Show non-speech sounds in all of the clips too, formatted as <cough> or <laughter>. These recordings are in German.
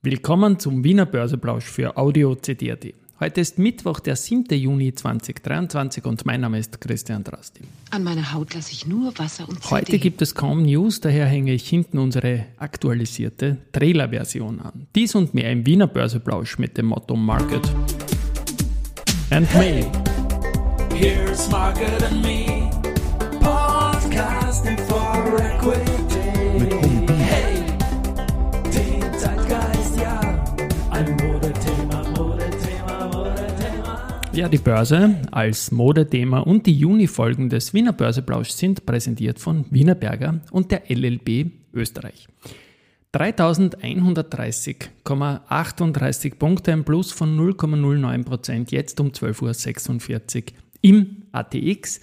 Willkommen zum Wiener Börseplausch für Audio CD.at. Heute ist Mittwoch, der 7. Juni 2023 und mein Name ist Christian Drasti. An meiner Haut lasse ich nur Wasser und CD. Heute gibt es kaum News, daher hänge ich hinten unsere aktualisierte Trailer-Version an. Dies und mehr im Wiener Börseplausch mit dem Motto Market and Me. Here's Market and Me, podcasting for equity. Ja, die Börse als Modethema und die Juni-Folgen des Wiener Börseplausch sind präsentiert von Wiener Berger und der LLB Österreich. 3130,38 Punkte, ein Plus von 0,09% jetzt um 12.46 Uhr im ATX.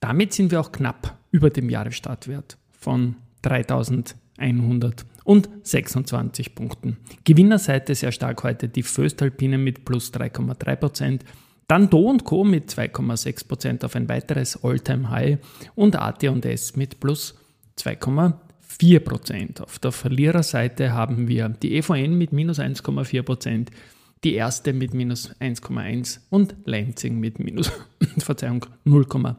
Damit sind wir auch knapp über dem Jahresstartwert von 3126 Punkten. Gewinnerseite sehr stark heute die Föstalpine mit plus 3,3%. Dann Do Co. mit 2,6% auf ein weiteres All-Time-High und AT&S mit plus 2,4%. 4%. Auf der Verliererseite haben wir die EVN mit minus 1,4%, die erste mit minus 1,1% und Lansing mit minus <coughs> Verzeihung 0,8%.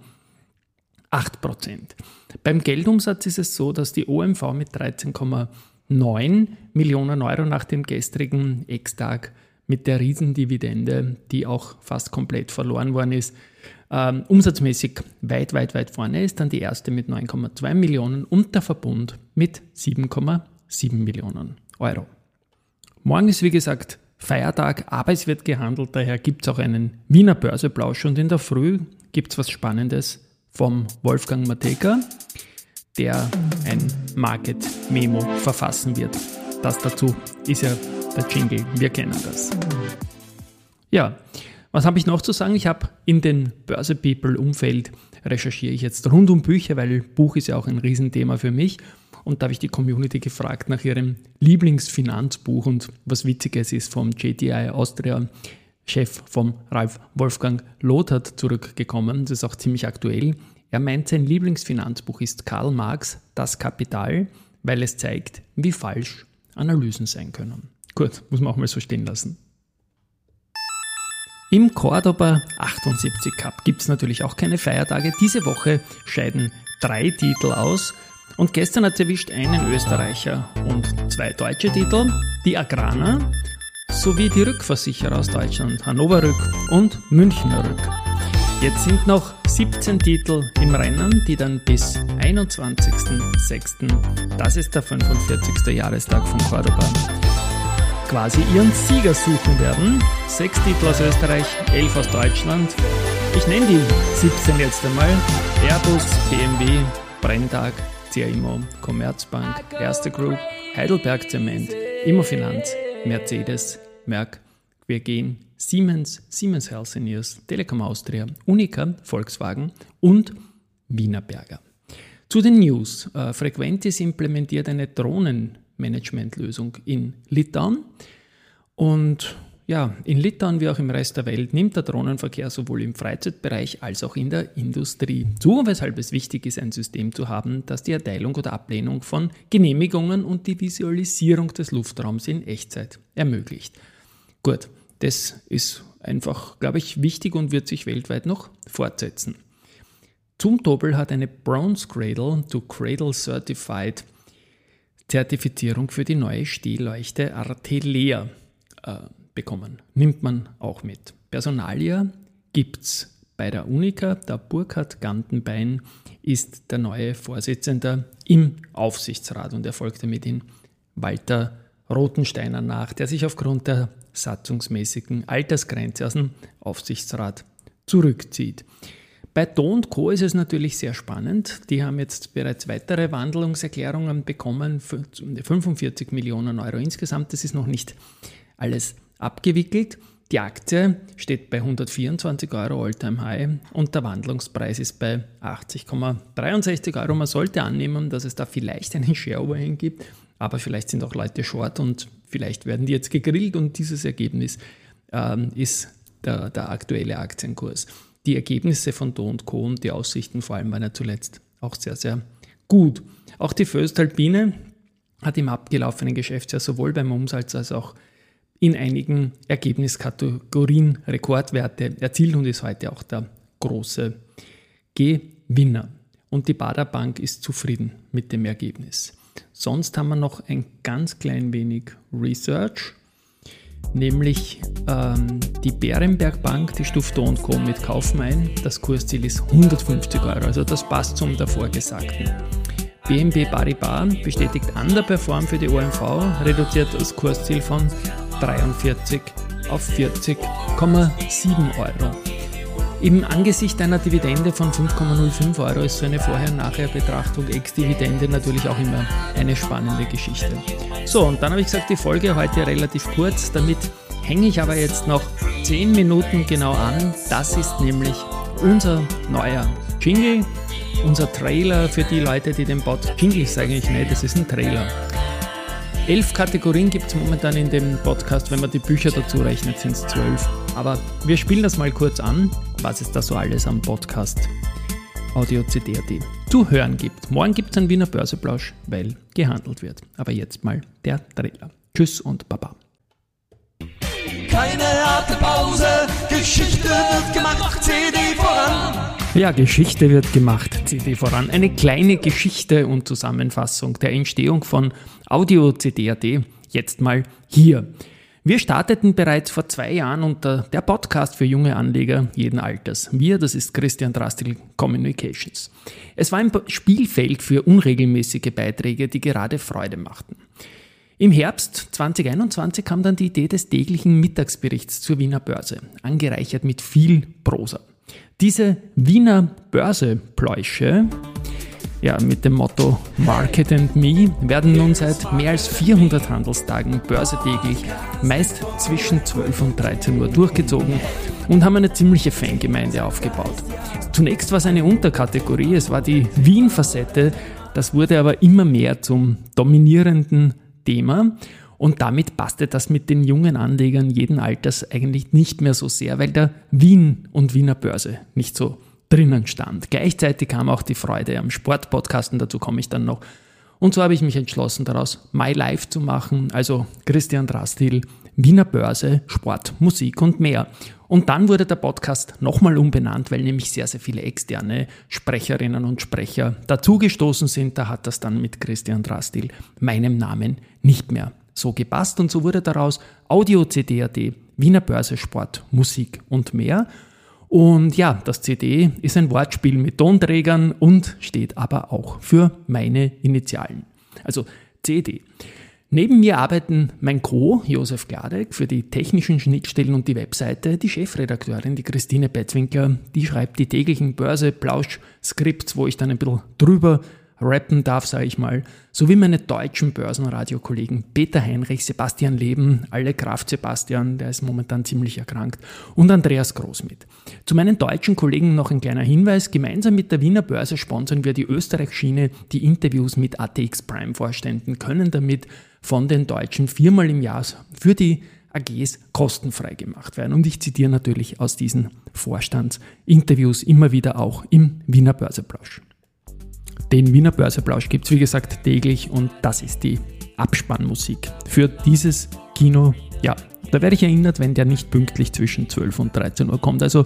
Beim Geldumsatz ist es so, dass die OMV mit 13,9 Millionen Euro nach dem gestrigen Ex-Tag mit der Riesendividende, die auch fast komplett verloren worden ist, ähm, umsatzmäßig weit, weit, weit vorne ist. Dann die erste mit 9,2 Millionen und der Verbund mit 7,7 Millionen Euro. Morgen ist wie gesagt Feiertag, aber es wird gehandelt, daher gibt es auch einen Wiener Börseplausch und in der Früh gibt es was Spannendes vom Wolfgang Mateka, der ein Market Memo verfassen wird. Das dazu ist ja der Jingle, wir kennen das. Ja, was habe ich noch zu sagen? Ich habe in den Börse People Umfeld recherchiere ich jetzt rund um Bücher, weil Buch ist ja auch ein Riesenthema für mich. Und da habe ich die Community gefragt nach ihrem Lieblingsfinanzbuch und was Witziges ist vom JTI Austria Chef vom Ralf Wolfgang Lothart zurückgekommen. Das ist auch ziemlich aktuell. Er meint, sein Lieblingsfinanzbuch ist Karl Marx Das Kapital, weil es zeigt, wie falsch Analysen sein können. Gut, muss man auch mal so stehen lassen. Im Cordoba 78 Cup gibt es natürlich auch keine Feiertage. Diese Woche scheiden drei Titel aus. Und gestern hat es erwischt einen Österreicher und zwei deutsche Titel, die Agrana sowie die Rückversicherer aus Deutschland, Hannover Rück und Münchner Rück. Jetzt sind noch 17 Titel im Rennen, die dann bis 21.06., das ist der 45. Jahrestag von Cordoba, quasi ihren Sieger suchen werden. Sechs Titel aus Österreich, elf aus Deutschland. Ich nenne die 17 jetzt einmal. Airbus, BMW, Brenntag, CIMO, Commerzbank, Erste Group, Heidelberg Zement, Immofinanz, Mercedes, Merck, Quergen, Siemens, Siemens Healthineers, Telekom Austria, Unica, Volkswagen und Wienerberger. Zu den News. Äh, Frequentis implementiert eine Drohnen- Managementlösung in Litauen. Und ja, in Litauen wie auch im Rest der Welt nimmt der Drohnenverkehr sowohl im Freizeitbereich als auch in der Industrie zu, weshalb es wichtig ist, ein System zu haben, das die Erteilung oder Ablehnung von Genehmigungen und die Visualisierung des Luftraums in Echtzeit ermöglicht. Gut, das ist einfach, glaube ich, wichtig und wird sich weltweit noch fortsetzen. Zum Doppel hat eine Bronze Cradle to Cradle Certified Zertifizierung für die neue Stehleuchte Artelea äh, bekommen. Nimmt man auch mit. Personalia gibt es bei der Unica. Der Burkhard Gantenbein ist der neue Vorsitzende im Aufsichtsrat und er folgt damit in Walter Rotensteiner nach, der sich aufgrund der satzungsmäßigen Altersgrenze aus dem Aufsichtsrat zurückzieht. Bei Do Co. ist es natürlich sehr spannend. Die haben jetzt bereits weitere Wandlungserklärungen bekommen, 45 Millionen Euro insgesamt. Das ist noch nicht alles abgewickelt. Die Aktie steht bei 124 Euro Alltime High und der Wandlungspreis ist bei 80,63 Euro. Man sollte annehmen, dass es da vielleicht einen Share-Overhang gibt, aber vielleicht sind auch Leute short und vielleicht werden die jetzt gegrillt und dieses Ergebnis ähm, ist der, der aktuelle Aktienkurs die Ergebnisse von Do Co. und die Aussichten vor allem waren ja zuletzt auch sehr, sehr gut. Auch die Föstalpine hat im abgelaufenen Geschäftsjahr sowohl beim Umsatz als auch in einigen Ergebniskategorien Rekordwerte erzielt und ist heute auch der große Gewinner. Und die Bader Bank ist zufrieden mit dem Ergebnis. Sonst haben wir noch ein ganz klein wenig Research, nämlich ähm, die Bärenberg Bank, die stuft und Co. mit Kaufen ein. Das Kursziel ist 150 Euro, also das passt zum davor Gesagten. BNB Paribas bestätigt Underperform für die OMV, reduziert das Kursziel von 43 auf 40,7 Euro. Im Angesicht einer Dividende von 5,05 Euro ist so eine Vorher-Nachher-Betrachtung ex-Dividende natürlich auch immer eine spannende Geschichte. So, und dann habe ich gesagt, die Folge heute relativ kurz, damit hänge ich aber jetzt noch 10 Minuten genau an. Das ist nämlich unser neuer Jingle, unser Trailer für die Leute, die den Bot Jingle sage ich nicht, das ist ein Trailer. Elf Kategorien gibt es momentan in dem Podcast, wenn man die Bücher dazu rechnet, sind es zwölf. Aber wir spielen das mal kurz an, was es da so alles am Podcast Audio CD.at zu hören gibt. Morgen gibt es einen Wiener Börseplausch, weil gehandelt wird. Aber jetzt mal der Trailer. Tschüss und Baba. Keine harte Pause, Geschichte wird gemacht, CD. Ja, Geschichte wird gemacht, CD voran. Eine kleine Geschichte und Zusammenfassung der Entstehung von Audio CD.at. Jetzt mal hier. Wir starteten bereits vor zwei Jahren unter der Podcast für junge Anleger jeden Alters. Wir, das ist Christian Drastil Communications. Es war ein Spielfeld für unregelmäßige Beiträge, die gerade Freude machten. Im Herbst 2021 kam dann die Idee des täglichen Mittagsberichts zur Wiener Börse, angereichert mit viel Prosa. Diese Wiener Börsepläusche ja, mit dem Motto Market and Me werden nun seit mehr als 400 Handelstagen börsetäglich, meist zwischen 12 und 13 Uhr durchgezogen und haben eine ziemliche Fangemeinde aufgebaut. Zunächst war es eine Unterkategorie, es war die Wien-Facette, das wurde aber immer mehr zum dominierenden Thema und damit passte das mit den jungen Anlegern jeden Alters eigentlich nicht mehr so sehr, weil der Wien und Wiener Börse nicht so drinnen stand. Gleichzeitig kam auch die Freude am Sportpodcasten, dazu komme ich dann noch. Und so habe ich mich entschlossen, daraus My Life zu machen, also Christian Drastil, Wiener Börse, Sport, Musik und mehr. Und dann wurde der Podcast nochmal umbenannt, weil nämlich sehr, sehr viele externe Sprecherinnen und Sprecher dazugestoßen sind. Da hat das dann mit Christian Drastil, meinem Namen, nicht mehr so gepasst. Und so wurde daraus Audio CD.at, Wiener Börse, Sport, Musik und mehr. Und ja, das CD ist ein Wortspiel mit Tonträgern und steht aber auch für meine Initialen. Also CD. Neben mir arbeiten mein Co, Josef Gladek, für die technischen Schnittstellen und die Webseite, die Chefredakteurin, die Christine Betzwinkler, die schreibt die täglichen Börse-Plausch-Skripts, wo ich dann ein bisschen drüber rappen darf, sage ich mal, sowie meine deutschen Börsenradiokollegen Peter Heinrich, Sebastian Leben, alle Kraft Sebastian, der ist momentan ziemlich erkrankt, und Andreas Groß mit. Zu meinen deutschen Kollegen noch ein kleiner Hinweis. Gemeinsam mit der Wiener Börse sponsern wir die Österreich-Schiene. Die Interviews mit ATX Prime-Vorständen können damit von den Deutschen viermal im Jahr für die AGs kostenfrei gemacht werden. Und ich zitiere natürlich aus diesen Vorstandsinterviews immer wieder auch im Wiener Börseplausch. Den Wiener Börseplausch gibt es wie gesagt täglich und das ist die Abspannmusik für dieses Kino. Ja, da werde ich erinnert, wenn der nicht pünktlich zwischen 12 und 13 Uhr kommt. Also ein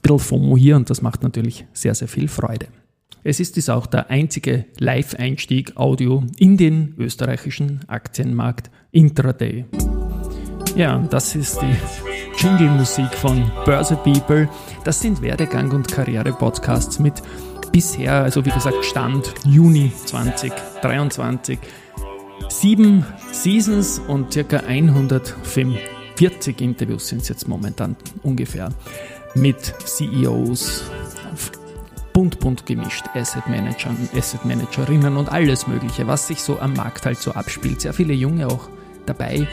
bisschen FOMO hier und das macht natürlich sehr, sehr viel Freude. Es ist dies auch der einzige Live-Einstieg Audio in den österreichischen Aktienmarkt Intraday. Ja, das ist die Jingle-Musik von Börse People. Das sind Werdegang- und Karriere-Podcasts mit bisher, also wie gesagt, Stand Juni 2023. Sieben Seasons und circa 140 Interviews sind es jetzt momentan ungefähr mit CEOs, bunt bunt gemischt, Asset Managern, Asset Managerinnen und alles Mögliche, was sich so am Markt halt so abspielt. Sehr viele Junge auch dabei.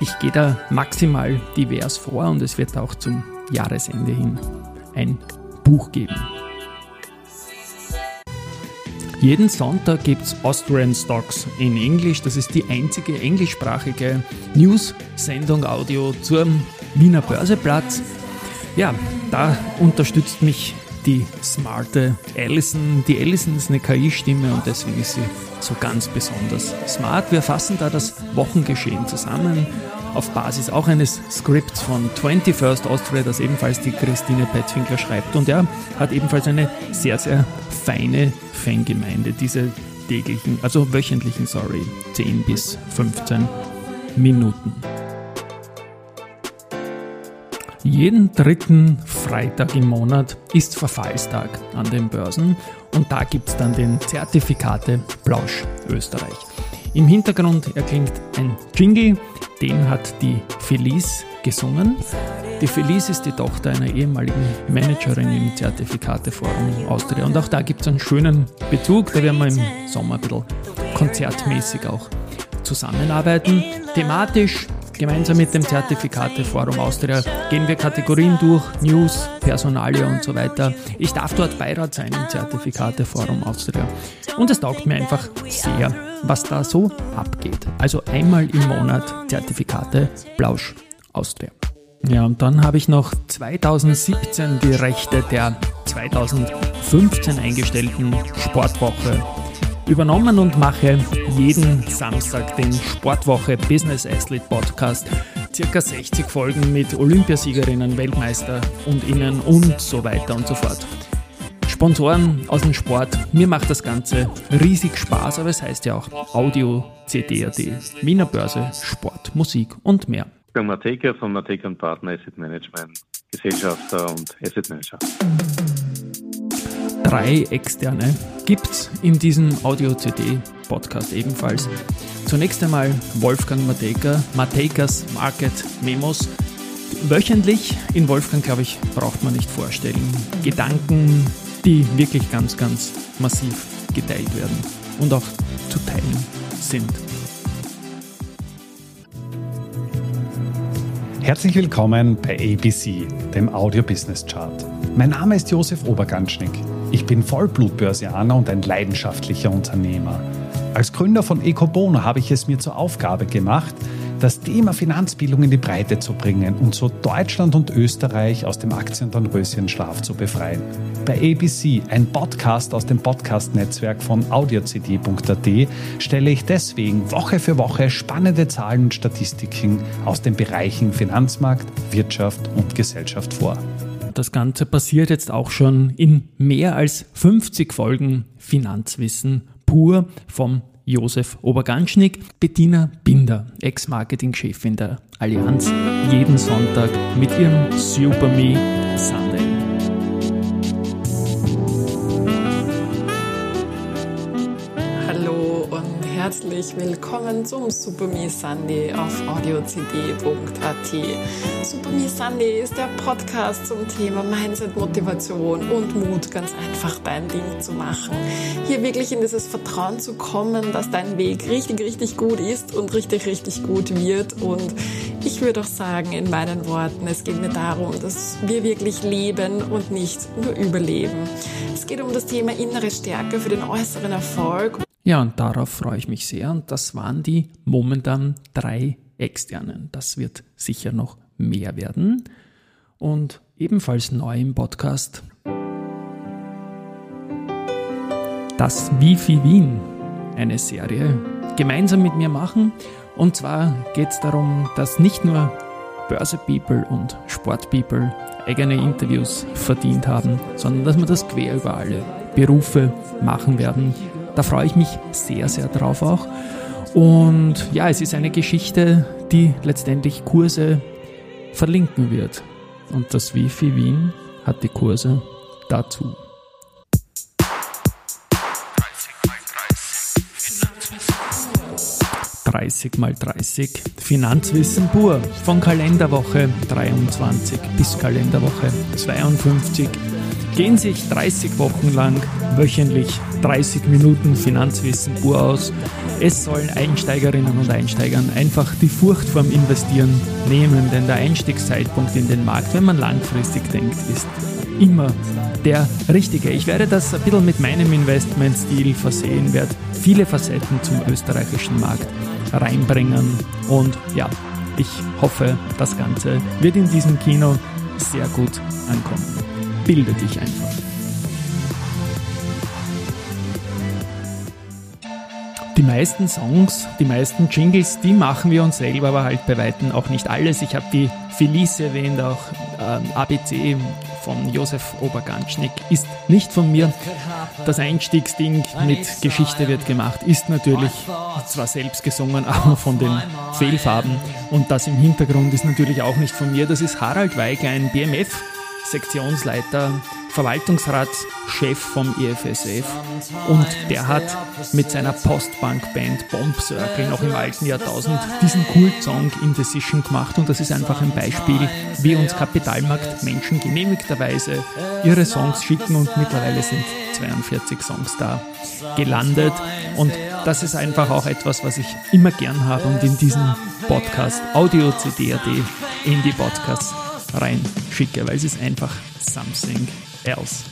Ich gehe da maximal divers vor und es wird auch zum Jahresende hin ein Buch geben. Jeden Sonntag gibt es Austrian Stocks in Englisch. Das ist die einzige englischsprachige News-Sendung Audio zum Wiener Börseplatz. Ja, da unterstützt mich die smarte Allison. Die Allison ist eine KI-Stimme und deswegen ist sie so ganz besonders smart. Wir fassen da das Wochengeschehen zusammen auf Basis auch eines Skripts von 21st Austria, das ebenfalls die Christine Petzwinkler schreibt. Und er hat ebenfalls eine sehr, sehr feine Fangemeinde, diese täglichen, also wöchentlichen, sorry, 10 bis 15 Minuten. Jeden dritten Freitag im Monat ist Verfallstag an den Börsen und da gibt es dann den Zertifikate Plausch Österreich. Im Hintergrund erklingt ein Jingle, den hat die Felice gesungen. Die Felice ist die Tochter einer ehemaligen Managerin im Zertifikateforum Austria und auch da gibt es einen schönen Bezug, da werden wir im Sommer ein bisschen konzertmäßig auch zusammenarbeiten. Thematisch Gemeinsam mit dem Zertifikateforum Austria gehen wir Kategorien durch, News, Personalie und so weiter. Ich darf dort Beirat sein im Zertifikateforum Austria. Und es taugt mir einfach sehr, was da so abgeht. Also einmal im Monat Zertifikate Blausch Austria. Ja, und dann habe ich noch 2017 die Rechte der 2015 eingestellten Sportwoche übernommen und mache jeden Samstag den Sportwoche Business Athlete Podcast. Circa 60 Folgen mit Olympiasiegerinnen, Weltmeister und Innen und so weiter und so fort. Sponsoren aus dem Sport. Mir macht das Ganze riesig Spaß, aber es heißt ja auch Audio CD.at, Wiener Börse, Sport, Musik und mehr. Ich bin Mateka von Mateka Partner Asset Management, Gesellschafter und Asset Manager drei externe gibt es in diesem Audio-CD-Podcast ebenfalls. Zunächst einmal Wolfgang Mateka, Matekas Market Memos. Wöchentlich in Wolfgang, glaube ich, braucht man nicht vorstellen. Gedanken, die wirklich ganz, ganz massiv geteilt werden und auch zu teilen sind. Herzlich willkommen bei ABC, dem Audio Business Chart. Mein Name ist Josef Oberganschnick. Ich bin Vollblutbörsianer und ein leidenschaftlicher Unternehmer. Als Gründer von Ecobono habe ich es mir zur Aufgabe gemacht, das Thema Finanzbildung in die Breite zu bringen und so Deutschland und Österreich aus dem Aktien- und zu befreien. Bei ABC, ein Podcast aus dem Podcast-Netzwerk von audiocd.at, stelle ich deswegen Woche für Woche spannende Zahlen und Statistiken aus den Bereichen Finanzmarkt, Wirtschaft und Gesellschaft vor. Das Ganze passiert jetzt auch schon in mehr als 50 Folgen Finanzwissen pur vom Josef Oberganschnick, Bettina Binder, Ex-Marketing-Chefin der Allianz, jeden Sonntag mit ihrem Super Me Sunday. Herzlich willkommen zum Super Me Sunday auf audiocd.at. Super Me Sunday ist der Podcast zum Thema Mindset, Motivation und Mut, ganz einfach dein Ding zu machen. Hier wirklich in dieses Vertrauen zu kommen, dass dein Weg richtig, richtig gut ist und richtig, richtig gut wird. Und ich würde auch sagen, in meinen Worten, es geht mir darum, dass wir wirklich leben und nicht nur überleben. Es geht um das Thema innere Stärke für den äußeren Erfolg. Ja, und darauf freue ich mich sehr. Und das waren die momentan drei externen. Das wird sicher noch mehr werden. Und ebenfalls neu im Podcast das Wifi Wien, eine Serie, gemeinsam mit mir machen. Und zwar geht es darum, dass nicht nur Börse-People und Sport-People eigene Interviews verdient haben, sondern dass wir das quer über alle Berufe machen werden da freue ich mich sehr, sehr drauf auch. Und ja, es ist eine Geschichte, die letztendlich Kurse verlinken wird. Und das Wifi Wien hat die Kurse dazu. 30 mal 30 Finanzwissen pur von Kalenderwoche 23 bis Kalenderwoche 52 gehen sich 30 Wochen lang wöchentlich 30 Minuten Finanzwissen pur aus. Es sollen Einsteigerinnen und Einsteigern einfach die Furcht vorm Investieren nehmen, denn der Einstiegszeitpunkt in den Markt, wenn man langfristig denkt, ist immer der richtige. Ich werde das ein bisschen mit meinem Investmentstil versehen, werde viele Facetten zum österreichischen Markt reinbringen und ja, ich hoffe, das Ganze wird in diesem Kino sehr gut ankommen. Bilde dich einfach. meisten Songs, die meisten Jingles, die machen wir uns selber, aber halt bei Weitem auch nicht alles. Ich habe die Felice erwähnt, auch ähm, ABC von Josef Oberganschnick ist nicht von mir. Das Einstiegsding mit Geschichte wird gemacht ist natürlich zwar selbst gesungen, <laughs> aber von den Fehlfarben. Und das im Hintergrund ist natürlich auch nicht von mir. Das ist Harald Weig, ein BMF Sektionsleiter, Verwaltungsratschef vom IFSF und der hat mit seiner Postbank-Band Bomb Circle noch im alten Jahrtausend diesen Kult-Song Indecision gemacht. Und das ist einfach ein Beispiel, wie uns Kapitalmarkt Menschen genehmigterweise ihre Songs schicken. Und mittlerweile sind 42 Songs da gelandet. Und das ist einfach auch etwas, was ich immer gern habe. Und in diesen Podcast Audio CD.at in die Podcasts reinschicke, weil es ist einfach something else.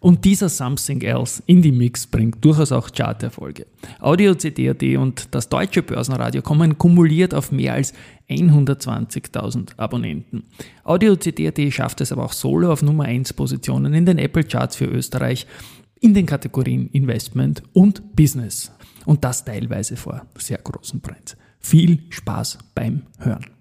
Und dieser Something Else in die Mix bringt durchaus auch Charterfolge. Audio CD.at und das deutsche Börsenradio kommen kumuliert auf mehr als 120.000 Abonnenten. Audio CD.at schafft es aber auch solo auf Nummer 1 Positionen in den Apple Charts für Österreich in den Kategorien Investment und Business. Und das teilweise vor sehr großen Brands. Viel Spaß beim Hören.